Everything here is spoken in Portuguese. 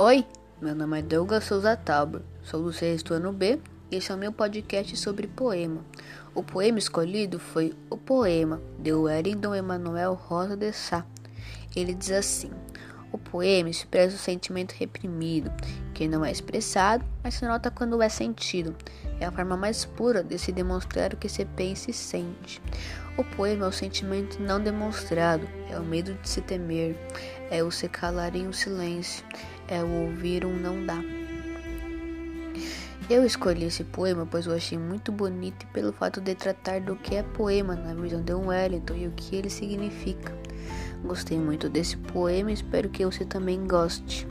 Oi, meu nome é Douglas Souza Tauber, sou do sexto ano B e esse é o meu podcast sobre poema. O poema escolhido foi O Poema, de Wellington Emanuel Rosa de Sá. Ele diz assim: poema expressa o sentimento reprimido, que não é expressado, mas se nota quando é sentido. É a forma mais pura de se demonstrar o que se pensa e sente. O poema é o sentimento não demonstrado, é o medo de se temer, é o se calar em um silêncio, é o ouvir um não dá. Eu escolhi esse poema pois eu achei muito bonito pelo fato de tratar do que é poema na visão de um Wellington e o que ele significa. Gostei muito desse poema espero que você também goste.